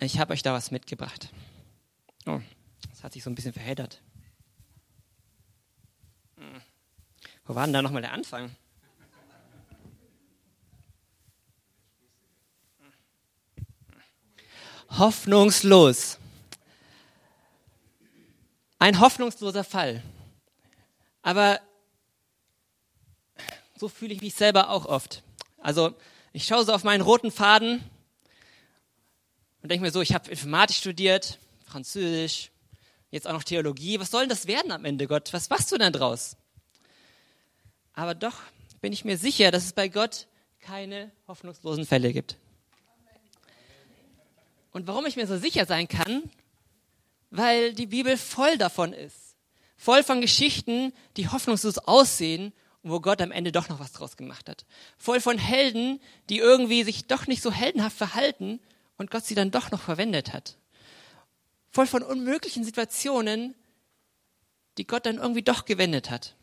ich habe euch da was mitgebracht. Oh, das hat sich so ein bisschen verheddert. Wo war denn da nochmal der Anfang? Hoffnungslos. Ein hoffnungsloser Fall. Aber so fühle ich mich selber auch oft. Also ich schaue so auf meinen roten Faden und denke mir so, ich habe Informatik studiert, Französisch, jetzt auch noch Theologie. Was soll denn das werden am Ende, Gott? Was machst du denn draus? Aber doch bin ich mir sicher, dass es bei Gott keine hoffnungslosen Fälle gibt. Und warum ich mir so sicher sein kann, weil die Bibel voll davon ist. Voll von Geschichten, die hoffnungslos aussehen und wo Gott am Ende doch noch was draus gemacht hat. Voll von Helden, die irgendwie sich doch nicht so heldenhaft verhalten und Gott sie dann doch noch verwendet hat. Voll von unmöglichen Situationen, die Gott dann irgendwie doch gewendet hat.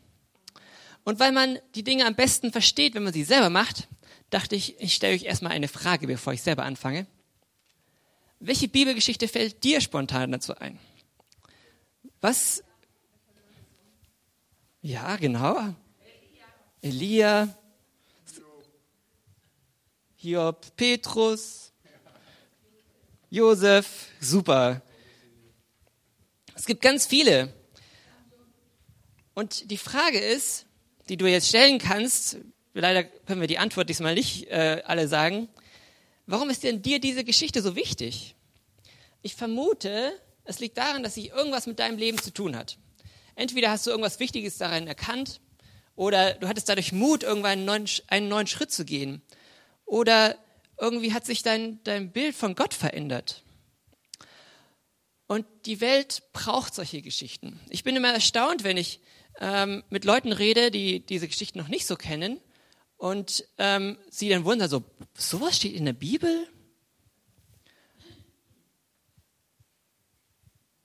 Und weil man die Dinge am besten versteht, wenn man sie selber macht, dachte ich, ich stelle euch erstmal eine Frage, bevor ich selber anfange. Welche Bibelgeschichte fällt dir spontan dazu ein? Was? Ja, genau. Elia, Hiob, Petrus, Josef, super. Es gibt ganz viele. Und die Frage ist, die du jetzt stellen kannst, leider können wir die Antwort diesmal nicht äh, alle sagen, warum ist denn dir diese Geschichte so wichtig? Ich vermute, es liegt daran, dass sie irgendwas mit deinem Leben zu tun hat. Entweder hast du irgendwas Wichtiges daran erkannt oder du hattest dadurch Mut, irgendwann einen neuen, einen neuen Schritt zu gehen. Oder irgendwie hat sich dein, dein Bild von Gott verändert. Und die Welt braucht solche Geschichten. Ich bin immer erstaunt, wenn ich ähm, mit Leuten rede, die diese Geschichten noch nicht so kennen und ähm, sie dann wundern, so, sowas steht in der Bibel?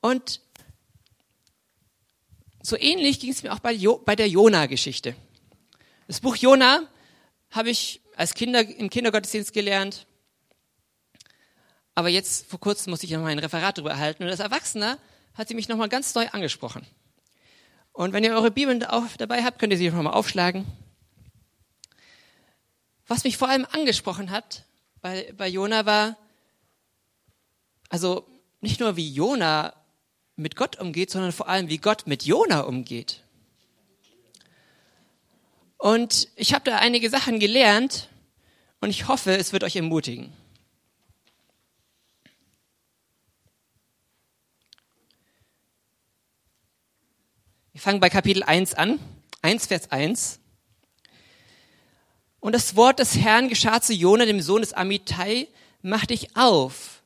Und so ähnlich ging es mir auch bei, jo bei der Jona-Geschichte. Das Buch Jona habe ich als Kinder im Kindergottesdienst gelernt. Aber jetzt vor kurzem musste ich noch mal ein Referat darüber erhalten. Und als Erwachsener hat sie mich noch mal ganz neu angesprochen. Und wenn ihr eure Bibeln auch dabei habt, könnt ihr sie noch mal aufschlagen. Was mich vor allem angesprochen hat bei, bei Jona war, also nicht nur wie Jona mit Gott umgeht, sondern vor allem, wie Gott mit Jona umgeht. Und ich habe da einige Sachen gelernt und ich hoffe, es wird euch ermutigen. Wir fangen bei Kapitel 1 an, 1 Vers 1. Und das Wort des Herrn geschah zu Jona, dem Sohn des Amittai, mach dich auf,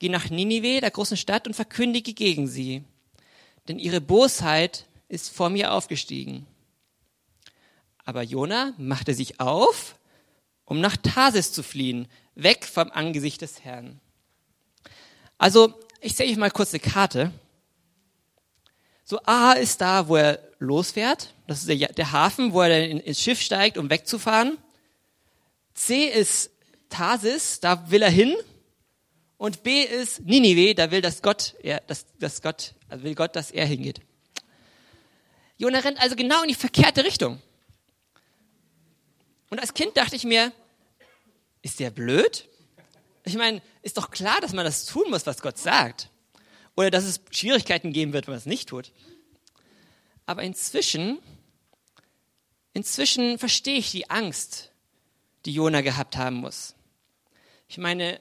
Geh nach Ninive, der großen Stadt, und verkündige gegen sie, denn ihre Bosheit ist vor mir aufgestiegen. Aber Jona machte sich auf, um nach Tarsis zu fliehen, weg vom Angesicht des Herrn. Also, ich zeige euch mal kurz eine Karte. So A ist da, wo er losfährt. Das ist der, der Hafen, wo er dann ins Schiff steigt, um wegzufahren. C ist Tarsis, da will er hin. Und B ist Ninive, da will das Gott, er, dass, dass Gott, also will Gott, dass er hingeht. Jona rennt also genau in die verkehrte Richtung. Und als Kind dachte ich mir, ist der blöd? Ich meine, ist doch klar, dass man das tun muss, was Gott sagt. Oder dass es Schwierigkeiten geben wird, wenn man es nicht tut. Aber inzwischen, inzwischen verstehe ich die Angst, die Jona gehabt haben muss. Ich meine,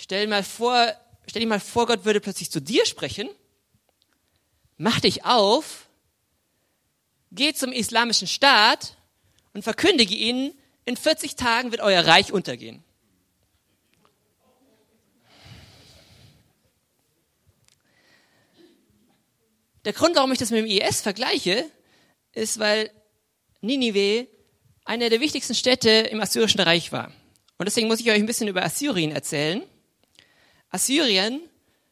Stell, mal vor, stell dir mal vor, Gott würde plötzlich zu dir sprechen. Mach dich auf, geh zum islamischen Staat und verkündige ihnen, in 40 Tagen wird euer Reich untergehen. Der Grund, warum ich das mit dem IS vergleiche, ist, weil Ninive eine der wichtigsten Städte im Assyrischen Reich war. Und deswegen muss ich euch ein bisschen über Assyrien erzählen. Assyrien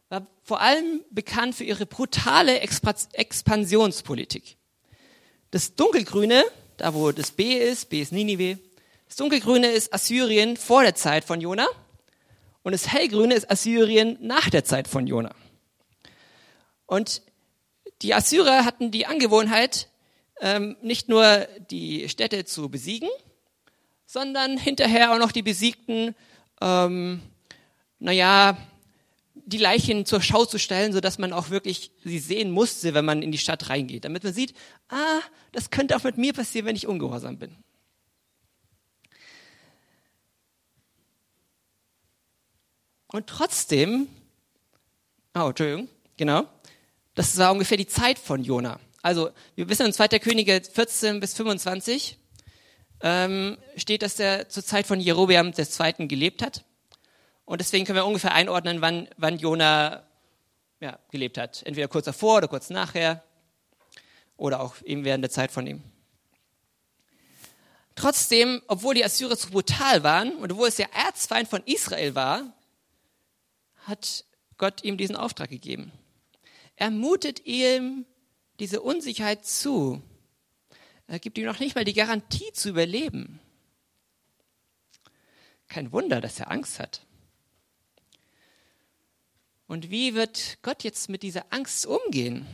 war vor allem bekannt für ihre brutale Expansionspolitik. Das dunkelgrüne, da wo das B ist, B ist Ninive, das dunkelgrüne ist Assyrien vor der Zeit von Jona. Und das hellgrüne ist Assyrien nach der Zeit von Jona. Und die Assyrer hatten die Angewohnheit, ähm, nicht nur die Städte zu besiegen, sondern hinterher auch noch die Besiegten, ähm, naja, die Leichen zur Schau zu stellen, so dass man auch wirklich sie sehen musste, wenn man in die Stadt reingeht, damit man sieht, ah, das könnte auch mit mir passieren, wenn ich ungehorsam bin. Und trotzdem, oh, Entschuldigung, genau, das war ungefähr die Zeit von Jona. Also, wir wissen in 2. Könige 14 bis 25 ähm, steht, dass er zur Zeit von Jerobeam II. gelebt hat. Und deswegen können wir ungefähr einordnen, wann, wann Jona ja, gelebt hat. Entweder kurz davor oder kurz nachher oder auch eben während der Zeit von ihm. Trotzdem, obwohl die Assyrer so brutal waren und obwohl es der Erzfeind von Israel war, hat Gott ihm diesen Auftrag gegeben. Er mutet ihm diese Unsicherheit zu. Er gibt ihm noch nicht mal die Garantie zu überleben. Kein Wunder, dass er Angst hat. Und wie wird Gott jetzt mit dieser Angst umgehen?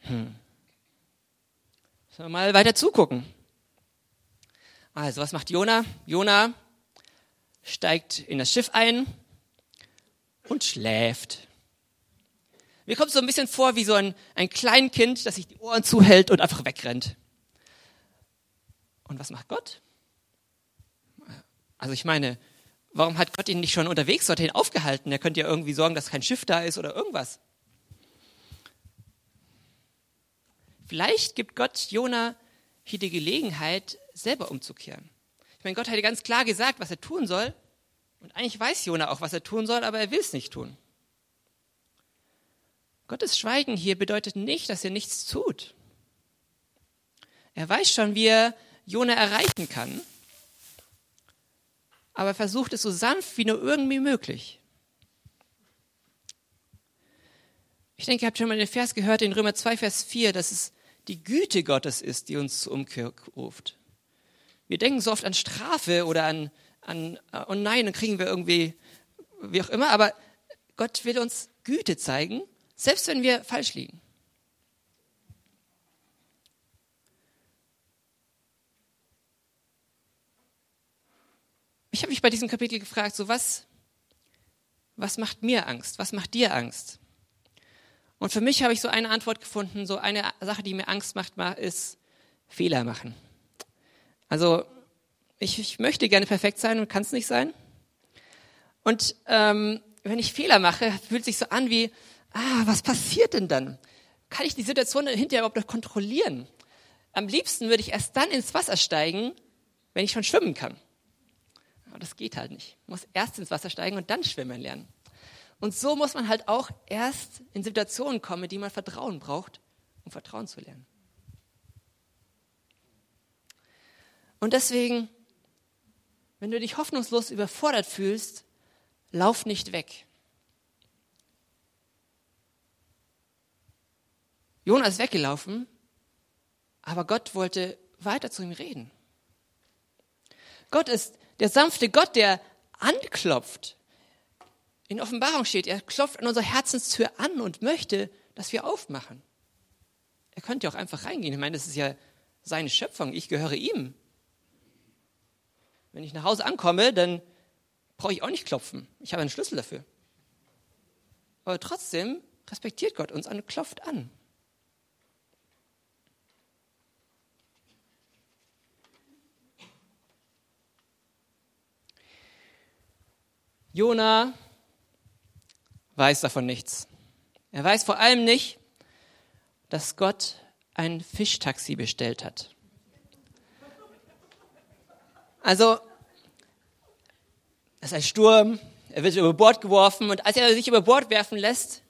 Hm. Sollen wir mal weiter zugucken. Also, was macht Jona? Jona steigt in das Schiff ein und schläft. Mir kommt so ein bisschen vor wie so ein, ein Kleinkind, das sich die Ohren zuhält und einfach wegrennt. Und was macht Gott? Also ich meine, warum hat Gott ihn nicht schon unterwegs dorthin aufgehalten? Er könnte ja irgendwie sorgen, dass kein Schiff da ist oder irgendwas. Vielleicht gibt Gott Jona hier die Gelegenheit, selber umzukehren. Ich meine, Gott hat ja ganz klar gesagt, was er tun soll. Und eigentlich weiß Jona auch, was er tun soll, aber er will es nicht tun. Gottes Schweigen hier bedeutet nicht, dass er nichts tut. Er weiß schon, wie er Jona erreichen kann, aber versucht es so sanft wie nur irgendwie möglich. Ich denke, ihr habt schon mal den Vers gehört in Römer 2, Vers 4, dass es die Güte Gottes ist, die uns zur Umkehr ruft. Wir denken so oft an Strafe oder an, an oh nein, dann kriegen wir irgendwie, wie auch immer, aber Gott will uns Güte zeigen, selbst wenn wir falsch liegen. Ich habe mich bei diesem Kapitel gefragt, so was, was macht mir Angst? Was macht dir Angst? Und für mich habe ich so eine Antwort gefunden, so eine Sache, die mir Angst macht, ist Fehler machen. Also ich, ich möchte gerne perfekt sein und kann es nicht sein. Und ähm, wenn ich Fehler mache, fühlt sich so an wie, ah, was passiert denn dann? Kann ich die Situation hinterher überhaupt noch kontrollieren? Am liebsten würde ich erst dann ins Wasser steigen, wenn ich schon schwimmen kann. Aber das geht halt nicht. Ich muss erst ins Wasser steigen und dann schwimmen lernen. Und so muss man halt auch erst in Situationen kommen, in die man Vertrauen braucht, um Vertrauen zu lernen. Und deswegen, wenn du dich hoffnungslos überfordert fühlst, lauf nicht weg. Jonas ist weggelaufen, aber Gott wollte weiter zu ihm reden. Gott ist der sanfte Gott, der anklopft. In Offenbarung steht, er klopft an unserer Herzenstür an und möchte, dass wir aufmachen. Er könnte auch einfach reingehen. Ich meine, das ist ja seine Schöpfung. Ich gehöre ihm. Wenn ich nach Hause ankomme, dann brauche ich auch nicht klopfen. Ich habe einen Schlüssel dafür. Aber trotzdem respektiert Gott uns und klopft an. Jona weiß davon nichts. Er weiß vor allem nicht, dass Gott ein Fischtaxi bestellt hat. Also, es ist ein Sturm, er wird über Bord geworfen und als er sich über Bord werfen lässt,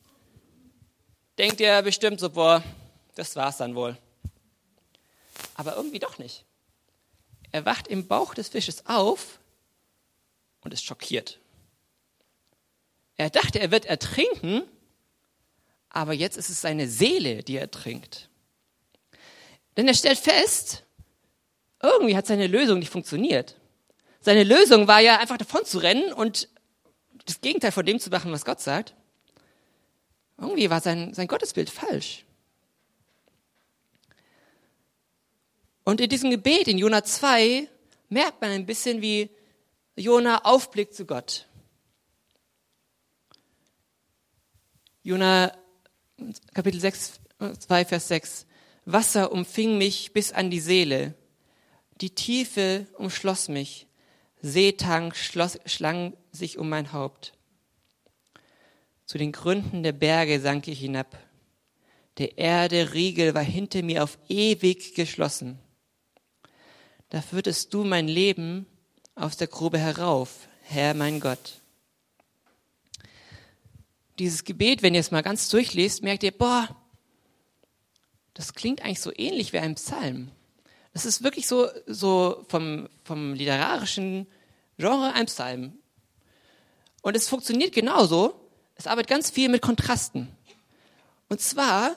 denkt er bestimmt so, boah, das war's dann wohl. Aber irgendwie doch nicht. Er wacht im Bauch des Fisches auf und ist schockiert. Er dachte, er wird ertrinken, aber jetzt ist es seine Seele, die er trinkt. Denn er stellt fest, irgendwie hat seine Lösung nicht funktioniert. Seine Lösung war ja einfach davon zu rennen und das Gegenteil von dem zu machen, was Gott sagt. Irgendwie war sein, sein Gottesbild falsch. Und in diesem Gebet in Jona 2 merkt man ein bisschen, wie Jona aufblickt zu Gott. Jona Kapitel 6, 2, Vers 6. Wasser umfing mich bis an die Seele. Die Tiefe umschloss mich. Seetang schloss, schlang sich um mein Haupt. Zu den Gründen der Berge sank ich hinab. Der Erde Riegel war hinter mir auf ewig geschlossen. Da führtest du mein Leben aus der Grube herauf, Herr mein Gott. Dieses Gebet, wenn ihr es mal ganz durchlest, merkt ihr, boah, das klingt eigentlich so ähnlich wie ein Psalm. Das ist wirklich so, so vom, vom literarischen Genre ein Psalm. Und es funktioniert genauso. Es arbeitet ganz viel mit Kontrasten. Und zwar,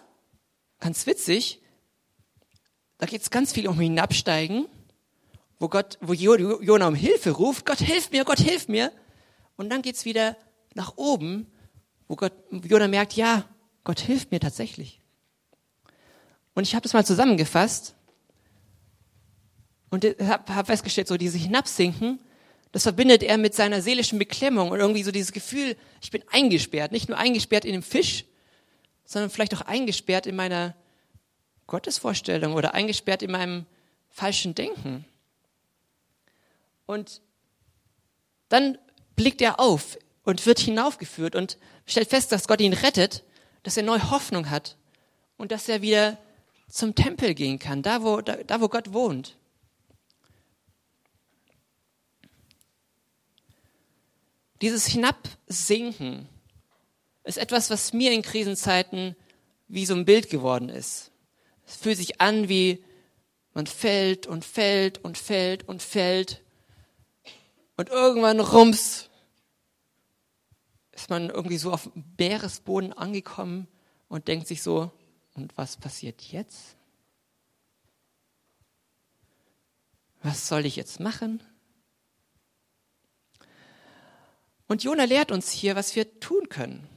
ganz witzig, da geht es ganz viel um Hinabsteigen, wo Gott, wo Jona um Hilfe ruft, Gott hilf mir, Gott hilf mir. Und dann geht es wieder nach oben, wo Gott, Jona merkt, ja, Gott hilft mir tatsächlich. Und ich habe das mal zusammengefasst und habe hab festgestellt, so diese Hinabsinken, das verbindet er mit seiner seelischen Beklemmung und irgendwie so dieses Gefühl, ich bin eingesperrt, nicht nur eingesperrt in dem Fisch, sondern vielleicht auch eingesperrt in meiner Gottesvorstellung oder eingesperrt in meinem falschen Denken. Und dann blickt er auf und wird hinaufgeführt und stellt fest, dass Gott ihn rettet, dass er neue Hoffnung hat und dass er wieder zum Tempel gehen kann, da wo, da, da wo Gott wohnt. Dieses Hinabsinken ist etwas, was mir in Krisenzeiten wie so ein Bild geworden ist. Es fühlt sich an wie man fällt und fällt und fällt und fällt und irgendwann rums ist man irgendwie so auf Meeresboden angekommen und denkt sich so, und was passiert jetzt? Was soll ich jetzt machen? Und Jona lehrt uns hier, was wir tun können.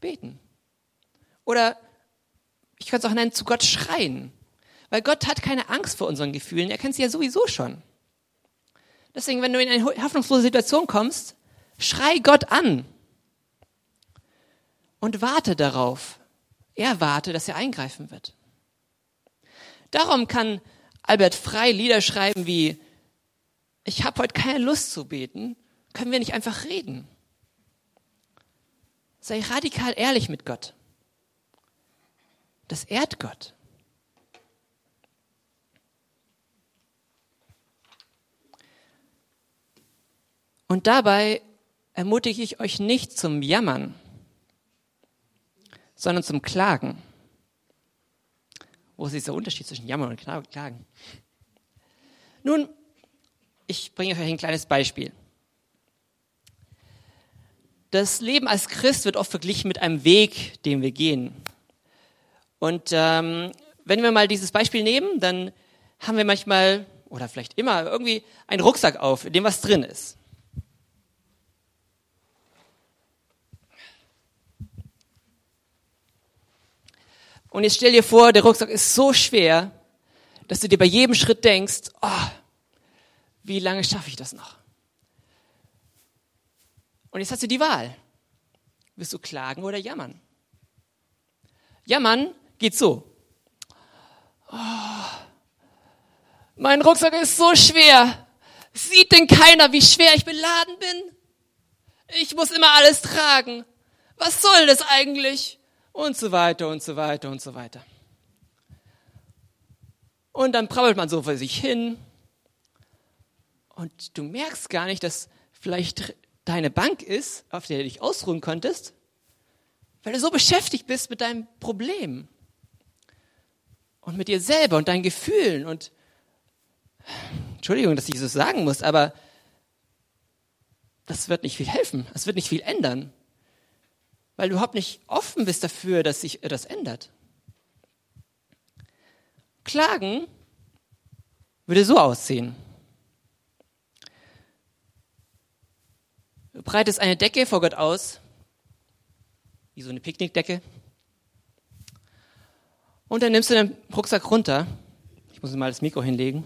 Beten. Oder ich kann es auch nennen, zu Gott schreien. Weil Gott hat keine Angst vor unseren Gefühlen. Er kennt sie ja sowieso schon. Deswegen, wenn du in eine hoffnungslose Situation kommst, schrei Gott an. Und warte darauf. Er warte, dass er eingreifen wird. Darum kann Albert Frei Lieder schreiben wie ich habe heute keine Lust zu beten, können wir nicht einfach reden? Sei radikal ehrlich mit Gott. Das ehrt Gott. Und dabei ermutige ich euch nicht zum Jammern, sondern zum Klagen. Wo ist dieser Unterschied zwischen Jammern und Klagen? Nun, ich bringe euch ein kleines Beispiel. Das Leben als Christ wird oft verglichen mit einem Weg, den wir gehen. Und ähm, wenn wir mal dieses Beispiel nehmen, dann haben wir manchmal oder vielleicht immer irgendwie einen Rucksack auf, in dem was drin ist. Und jetzt stell dir vor, der Rucksack ist so schwer, dass du dir bei jedem Schritt denkst, oh, wie lange schaffe ich das noch? Und jetzt hast du die Wahl. Willst du klagen oder jammern? Jammern geht so. Oh, mein Rucksack ist so schwer. Sieht denn keiner, wie schwer ich beladen bin? Ich muss immer alles tragen. Was soll das eigentlich? Und so weiter und so weiter und so weiter. Und dann prabbelt man so vor sich hin. Und du merkst gar nicht, dass vielleicht deine Bank ist, auf der du dich ausruhen konntest, weil du so beschäftigt bist mit deinem Problem und mit dir selber und deinen Gefühlen und Entschuldigung, dass ich so sagen muss, aber das wird nicht viel helfen, das wird nicht viel ändern, weil du überhaupt nicht offen bist dafür, dass sich etwas ändert. Klagen würde so aussehen. Du breitest eine Decke vor Gott aus, wie so eine Picknickdecke. Und dann nimmst du den Rucksack runter. Ich muss mal das Mikro hinlegen.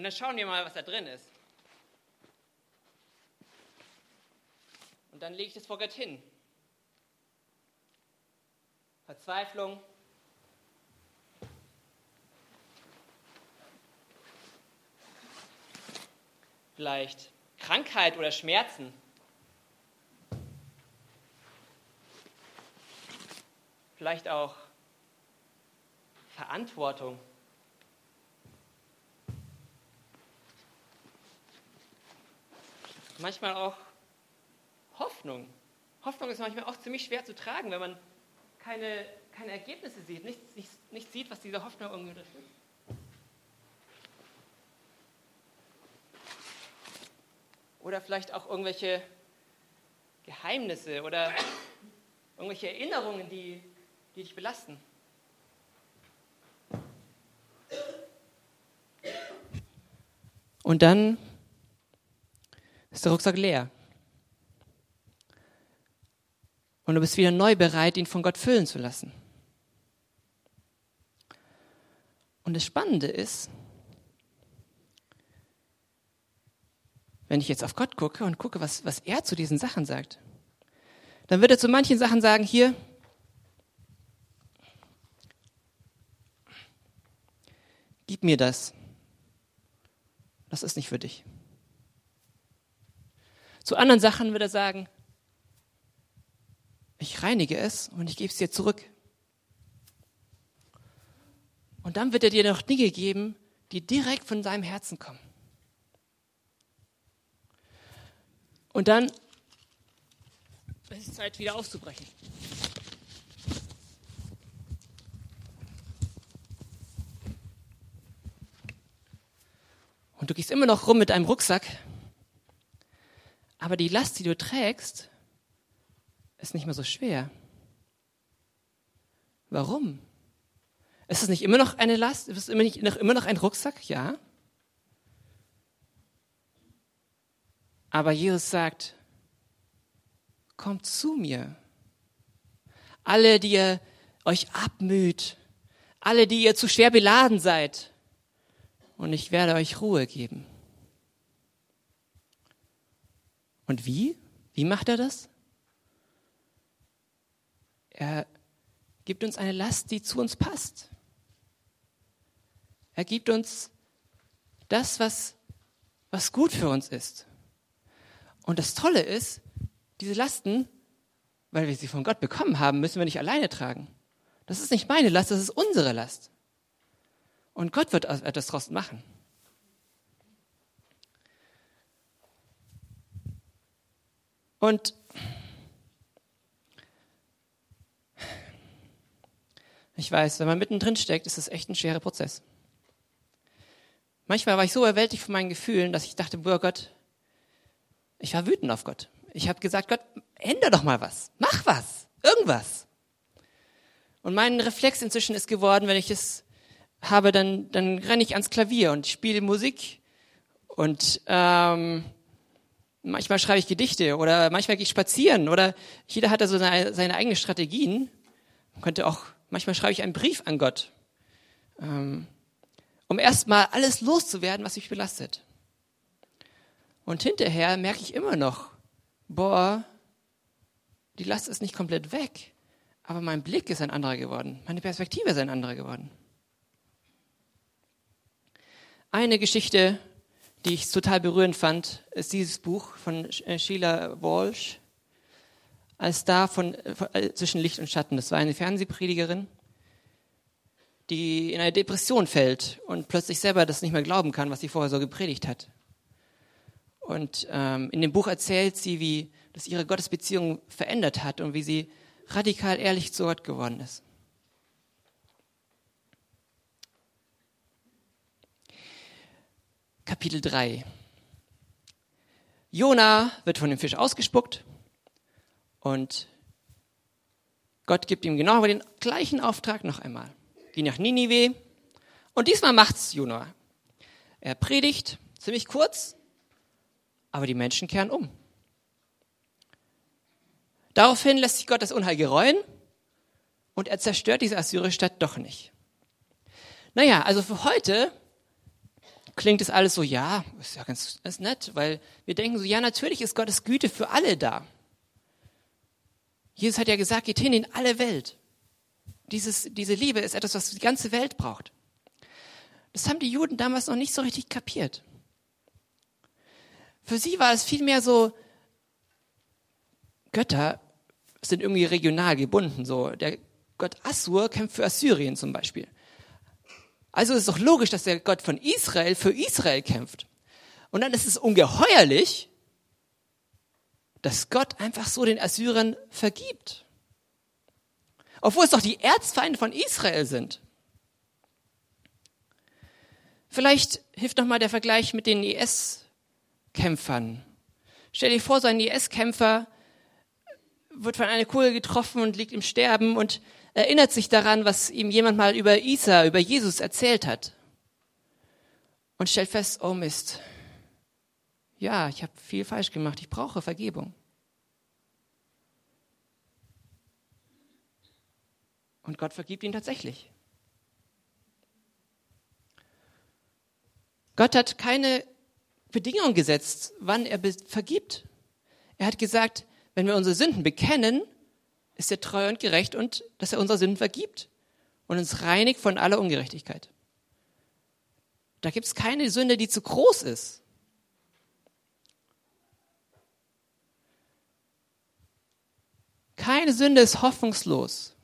Und dann schauen wir mal, was da drin ist. Und dann lege ich das vor Gott hin. Verzweiflung. Vielleicht Krankheit oder Schmerzen. Vielleicht auch Verantwortung. Manchmal auch Hoffnung. Hoffnung ist manchmal auch ziemlich schwer zu tragen, wenn man keine, keine Ergebnisse sieht, nicht, nicht, nicht sieht, was diese Hoffnung irgendwie unterstützt. Oder vielleicht auch irgendwelche Geheimnisse oder irgendwelche Erinnerungen, die, die dich belasten. Und dann ist der Rucksack leer. Und du bist wieder neu bereit, ihn von Gott füllen zu lassen. Und das Spannende ist, wenn ich jetzt auf Gott gucke und gucke, was, was er zu diesen Sachen sagt, dann wird er zu manchen Sachen sagen, hier, gib mir das. Das ist nicht für dich. Zu anderen Sachen wird er sagen, ich reinige es und ich gebe es dir zurück. Und dann wird er dir noch Dinge geben, die direkt von seinem Herzen kommen. Und dann ist es Zeit, wieder aufzubrechen. Und du gehst immer noch rum mit einem Rucksack, aber die Last, die du trägst, ist nicht mehr so schwer. Warum? Ist es nicht immer noch eine Last? Ist es immer, nicht, immer noch ein Rucksack? Ja. Aber Jesus sagt, kommt zu mir. Alle, die ihr euch abmüht, alle, die ihr zu schwer beladen seid, und ich werde euch Ruhe geben. Und wie? Wie macht er das? Er gibt uns eine Last, die zu uns passt. Er gibt uns das, was, was gut für uns ist. Und das Tolle ist, diese Lasten, weil wir sie von Gott bekommen haben, müssen wir nicht alleine tragen. Das ist nicht meine Last, das ist unsere Last. Und Gott wird etwas daraus machen. Und Ich weiß, wenn man mittendrin steckt, ist das echt ein schwerer Prozess. Manchmal war ich so erwältigt von meinen Gefühlen, dass ich dachte, boah Gott, ich war wütend auf Gott. Ich habe gesagt, Gott, ändere doch mal was. Mach was. Irgendwas. Und mein Reflex inzwischen ist geworden, wenn ich es habe, dann, dann renne ich ans Klavier und spiele Musik. Und ähm, manchmal schreibe ich Gedichte oder manchmal gehe ich spazieren oder jeder hat da so seine, seine eigenen Strategien. Man könnte auch Manchmal schreibe ich einen Brief an Gott, ähm, um erstmal alles loszuwerden, was mich belastet. Und hinterher merke ich immer noch, boah, die Last ist nicht komplett weg, aber mein Blick ist ein anderer geworden, meine Perspektive ist ein anderer geworden. Eine Geschichte, die ich total berührend fand, ist dieses Buch von äh, Sheila Walsh, als da von, äh, zwischen Licht und Schatten. Das war eine Fernsehpredigerin, die in eine Depression fällt und plötzlich selber das nicht mehr glauben kann, was sie vorher so gepredigt hat. Und ähm, in dem Buch erzählt sie, wie das ihre Gottesbeziehung verändert hat und wie sie radikal ehrlich zu Gott geworden ist. Kapitel 3. Jona wird von dem Fisch ausgespuckt und Gott gibt ihm genau den gleichen Auftrag noch einmal. Geh nach Ninive Und diesmal macht's Jona. Er predigt ziemlich kurz, aber die Menschen kehren um. Daraufhin lässt sich Gott das Unheil gereuen und er zerstört diese assyrische Stadt doch nicht. Naja, also für heute klingt es alles so, ja, ist ja ganz ist nett, weil wir denken so, ja, natürlich ist Gottes Güte für alle da. Jesus hat ja gesagt, geht hin in alle Welt. Dieses, diese Liebe ist etwas, was die ganze Welt braucht. Das haben die Juden damals noch nicht so richtig kapiert. Für sie war es vielmehr so, Götter sind irgendwie regional gebunden. So, der Gott Assur kämpft für Assyrien zum Beispiel. Also ist es doch logisch, dass der Gott von Israel für Israel kämpft. Und dann ist es ungeheuerlich, dass Gott einfach so den Assyrern vergibt. Obwohl es doch die Erzfeinde von Israel sind. Vielleicht hilft noch mal der Vergleich mit den IS-Kämpfern. Stell dir vor, so ein IS-Kämpfer wird von einer Kugel getroffen und liegt im Sterben und erinnert sich daran, was ihm jemand mal über Isa, über Jesus erzählt hat. Und stellt fest, oh Mist. Ja, ich habe viel falsch gemacht. Ich brauche Vergebung. Und Gott vergibt ihn tatsächlich. Gott hat keine Bedingung gesetzt, wann er vergibt. Er hat gesagt, wenn wir unsere Sünden bekennen, ist er treu und gerecht und dass er unsere Sünden vergibt und uns reinigt von aller Ungerechtigkeit. Da gibt es keine Sünde, die zu groß ist. Keine Sünde ist hoffnungslos,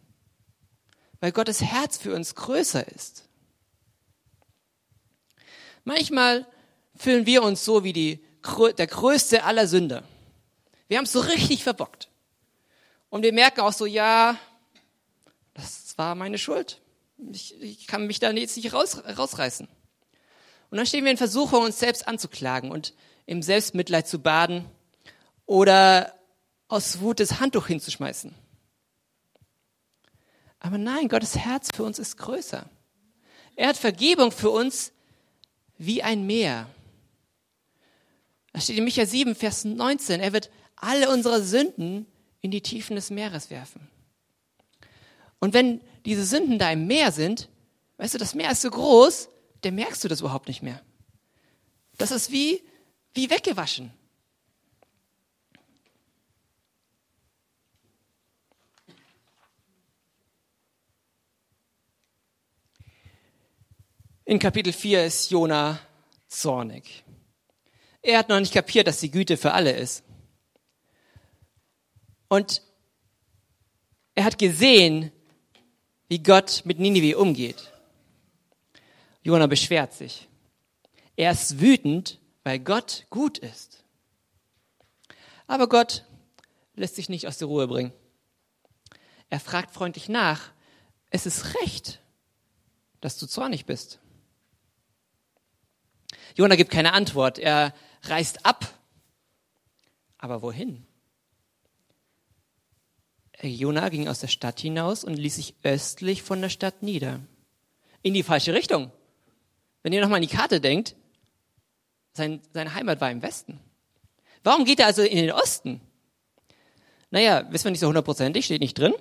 weil Gottes Herz für uns größer ist. Manchmal fühlen wir uns so wie die, der größte aller Sünder. Wir haben es so richtig verbockt. Und wir merken auch so, ja, das war meine Schuld. Ich, ich kann mich da jetzt nicht raus, rausreißen. Und dann stehen wir in Versuchung, uns selbst anzuklagen und im Selbstmitleid zu baden oder aus Wut das Handtuch hinzuschmeißen. Aber nein, Gottes Herz für uns ist größer. Er hat Vergebung für uns wie ein Meer. Da steht in Micha 7, Vers 19, er wird alle unsere Sünden in die Tiefen des Meeres werfen. Und wenn diese Sünden da im Meer sind, weißt du, das Meer ist so groß, dann merkst du das überhaupt nicht mehr. Das ist wie, wie weggewaschen. In Kapitel 4 ist Jona zornig. Er hat noch nicht kapiert, dass die Güte für alle ist. Und er hat gesehen, wie Gott mit Ninive umgeht. Jona beschwert sich. Er ist wütend, weil Gott gut ist. Aber Gott lässt sich nicht aus der Ruhe bringen. Er fragt freundlich nach, es ist recht, dass du zornig bist. Jona gibt keine Antwort. Er reist ab. Aber wohin? Jona ging aus der Stadt hinaus und ließ sich östlich von der Stadt nieder. In die falsche Richtung. Wenn ihr nochmal an die Karte denkt, sein, seine Heimat war im Westen. Warum geht er also in den Osten? Naja, wissen wir nicht so hundertprozentig, steht nicht drin.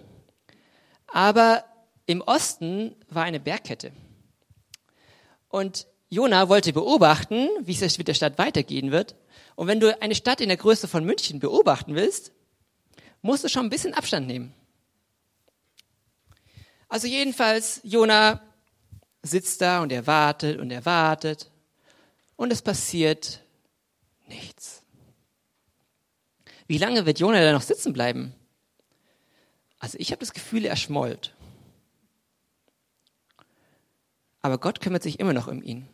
Aber im Osten war eine Bergkette. Und Jona wollte beobachten, wie es mit der Stadt weitergehen wird. Und wenn du eine Stadt in der Größe von München beobachten willst, musst du schon ein bisschen Abstand nehmen. Also jedenfalls, Jona sitzt da und er wartet und er wartet und es passiert nichts. Wie lange wird Jona da noch sitzen bleiben? Also ich habe das Gefühl, er schmollt. Aber Gott kümmert sich immer noch um ihn.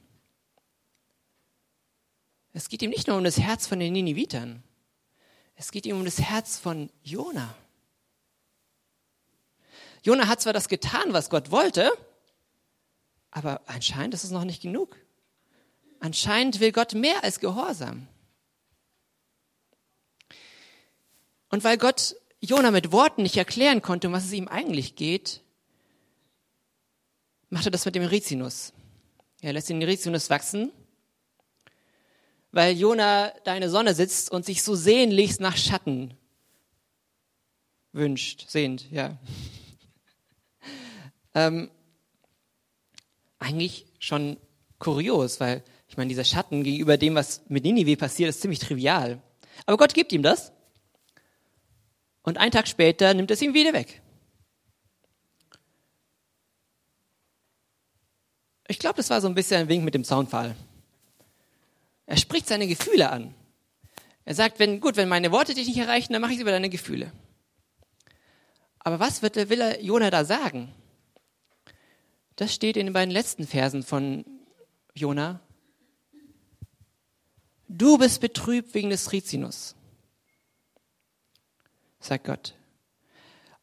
Es geht ihm nicht nur um das Herz von den Ninivitern. Es geht ihm um das Herz von Jona. Jona hat zwar das getan, was Gott wollte, aber anscheinend ist es noch nicht genug. Anscheinend will Gott mehr als Gehorsam. Und weil Gott Jona mit Worten nicht erklären konnte, um was es ihm eigentlich geht, macht er das mit dem Rizinus. Er lässt den Rizinus wachsen, weil Jona da in der Sonne sitzt und sich so sehnlichst nach Schatten wünscht, sehnt, ja. ähm, eigentlich schon kurios, weil ich meine, dieser Schatten gegenüber dem, was mit Ninive passiert, ist ziemlich trivial. Aber Gott gibt ihm das. Und einen Tag später nimmt es ihm wieder weg. Ich glaube, das war so ein bisschen ein Wink mit dem Zaunfall. Er spricht seine Gefühle an. Er sagt, wenn, gut, wenn meine Worte dich nicht erreichen, dann mache ich es über deine Gefühle. Aber was wird, will er Jona da sagen? Das steht in den beiden letzten Versen von Jona. Du bist betrübt wegen des Rizinus, sagt Gott.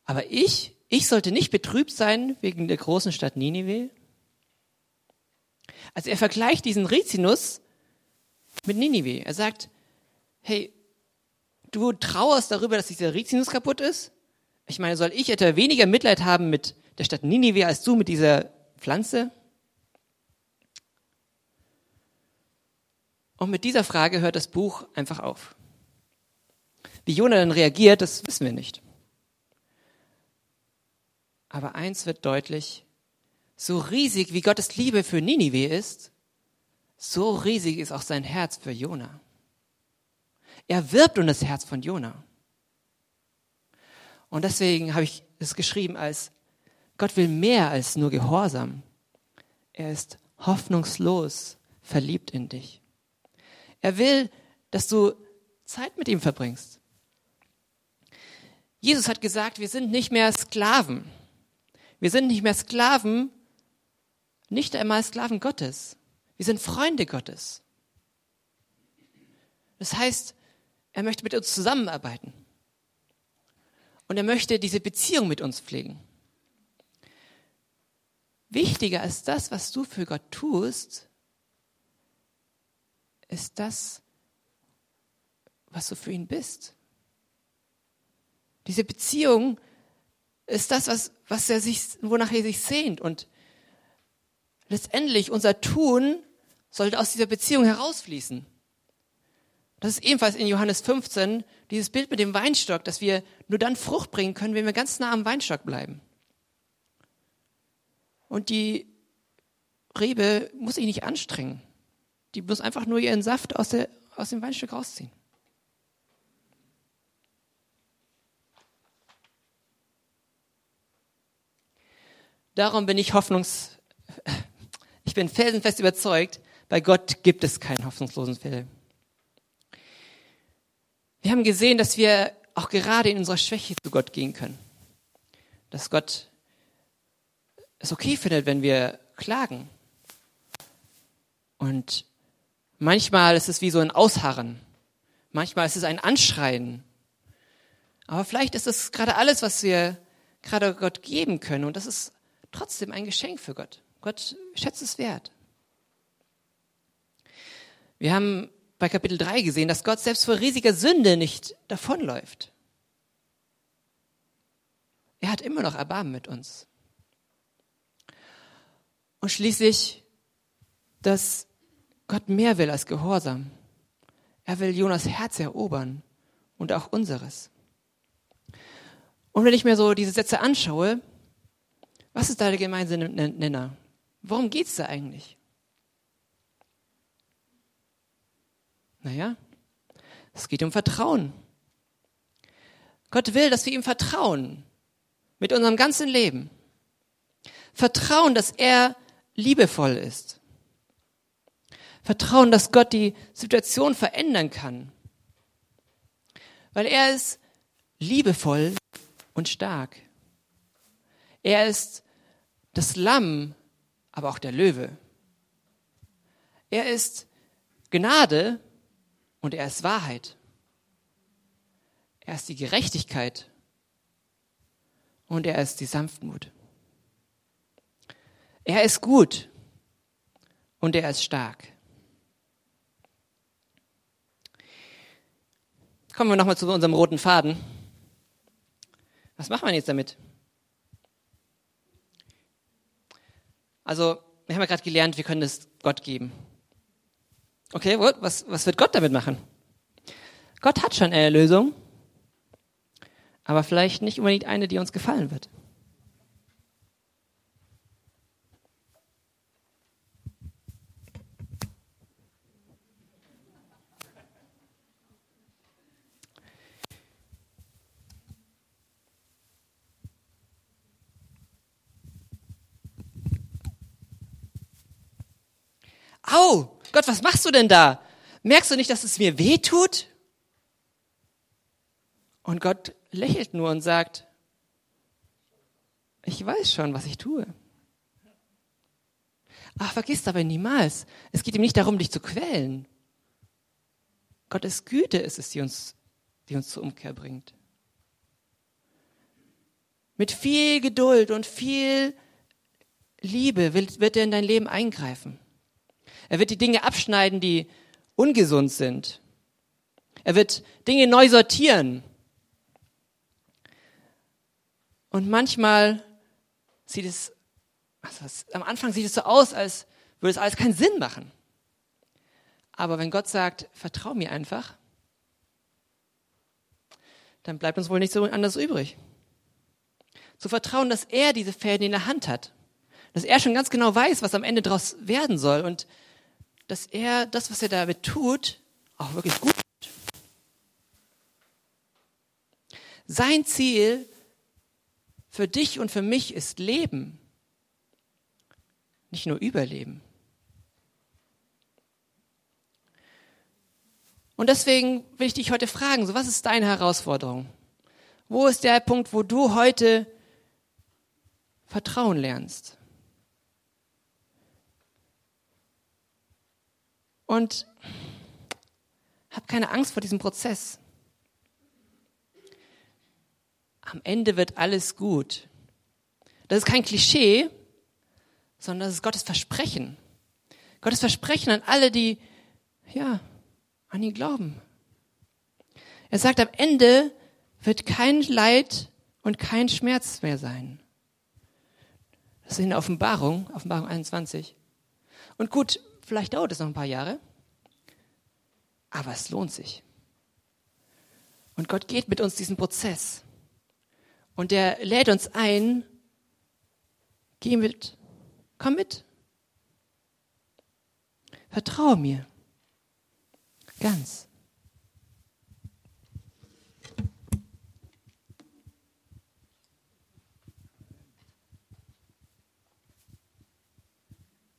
Aber ich, ich sollte nicht betrübt sein wegen der großen Stadt Ninive? Also er vergleicht diesen Rizinus mit Ninive. Er sagt, hey, du trauerst darüber, dass dieser Rizinus kaputt ist? Ich meine, soll ich etwa weniger Mitleid haben mit der Stadt Ninive als du mit dieser Pflanze? Und mit dieser Frage hört das Buch einfach auf. Wie Jona dann reagiert, das wissen wir nicht. Aber eins wird deutlich, so riesig wie Gottes Liebe für Ninive ist, so riesig ist auch sein Herz für Jona. Er wirbt um das Herz von Jona. Und deswegen habe ich es geschrieben als Gott will mehr als nur Gehorsam. Er ist hoffnungslos verliebt in dich. Er will, dass du Zeit mit ihm verbringst. Jesus hat gesagt, wir sind nicht mehr Sklaven. Wir sind nicht mehr Sklaven, nicht einmal Sklaven Gottes. Wir sind Freunde Gottes. Das heißt, er möchte mit uns zusammenarbeiten. Und er möchte diese Beziehung mit uns pflegen. Wichtiger als das, was du für Gott tust, ist das, was du für ihn bist. Diese Beziehung ist das, was, was er sich, wonach er sich sehnt. Und letztendlich unser Tun sollte aus dieser Beziehung herausfließen. Das ist ebenfalls in Johannes 15 dieses Bild mit dem Weinstock, dass wir nur dann Frucht bringen können, wenn wir ganz nah am Weinstock bleiben. Und die Rebe muss sich nicht anstrengen. Die muss einfach nur ihren Saft aus, der, aus dem Weinstück rausziehen. Darum bin ich hoffnungs, ich bin felsenfest überzeugt, bei Gott gibt es keinen hoffnungslosen Fälle. Wir haben gesehen, dass wir auch gerade in unserer Schwäche zu Gott gehen können. Dass Gott es okay findet, wenn wir klagen. Und manchmal ist es wie so ein Ausharren. Manchmal ist es ein Anschreien. Aber vielleicht ist es gerade alles, was wir gerade Gott geben können. Und das ist trotzdem ein Geschenk für Gott. Gott schätzt es wert. Wir haben bei Kapitel 3 gesehen, dass Gott selbst vor riesiger Sünde nicht davonläuft. Er hat immer noch Erbarmen mit uns. Und schließlich, dass Gott mehr will als Gehorsam. Er will Jonas Herz erobern und auch unseres. Und wenn ich mir so diese Sätze anschaue, was ist da der gemeinsame Nenner? Worum geht es da eigentlich? Naja, es geht um Vertrauen. Gott will, dass wir ihm vertrauen mit unserem ganzen Leben. Vertrauen, dass er liebevoll ist. Vertrauen, dass Gott die Situation verändern kann. Weil er ist liebevoll und stark. Er ist das Lamm, aber auch der Löwe. Er ist Gnade und er ist Wahrheit. Er ist die Gerechtigkeit und er ist die Sanftmut. Er ist gut und er ist stark. Kommen wir nochmal zu unserem roten Faden. Was macht man jetzt damit? Also, wir haben ja gerade gelernt, wir können es Gott geben. Okay, was, was wird Gott damit machen? Gott hat schon eine Lösung, aber vielleicht nicht unbedingt eine, die uns gefallen wird. Au, Gott, was machst du denn da? Merkst du nicht, dass es mir weh tut? Und Gott lächelt nur und sagt, ich weiß schon, was ich tue. Ach, vergiss dabei niemals, es geht ihm nicht darum, dich zu quälen. Gottes Güte ist es, die uns, die uns zur Umkehr bringt. Mit viel Geduld und viel Liebe wird er in dein Leben eingreifen. Er wird die Dinge abschneiden, die ungesund sind. Er wird Dinge neu sortieren. Und manchmal sieht es, also am Anfang sieht es so aus, als würde es alles keinen Sinn machen. Aber wenn Gott sagt, vertrau mir einfach, dann bleibt uns wohl nichts so anderes übrig. Zu vertrauen, dass er diese Fäden in der Hand hat. Dass er schon ganz genau weiß, was am Ende daraus werden soll und dass er das, was er damit tut, auch wirklich gut tut. Sein Ziel für dich und für mich ist Leben, nicht nur Überleben. Und deswegen will ich dich heute fragen, so was ist deine Herausforderung? Wo ist der Punkt, wo du heute Vertrauen lernst? Und hab keine Angst vor diesem Prozess. Am Ende wird alles gut. Das ist kein Klischee, sondern das ist Gottes Versprechen. Gottes Versprechen an alle, die, ja, an ihn glauben. Er sagt, am Ende wird kein Leid und kein Schmerz mehr sein. Das ist in der Offenbarung, Offenbarung 21. Und gut, Vielleicht dauert es noch ein paar Jahre, aber es lohnt sich. Und Gott geht mit uns diesen Prozess. Und er lädt uns ein, geh mit, komm mit. Vertraue mir. Ganz.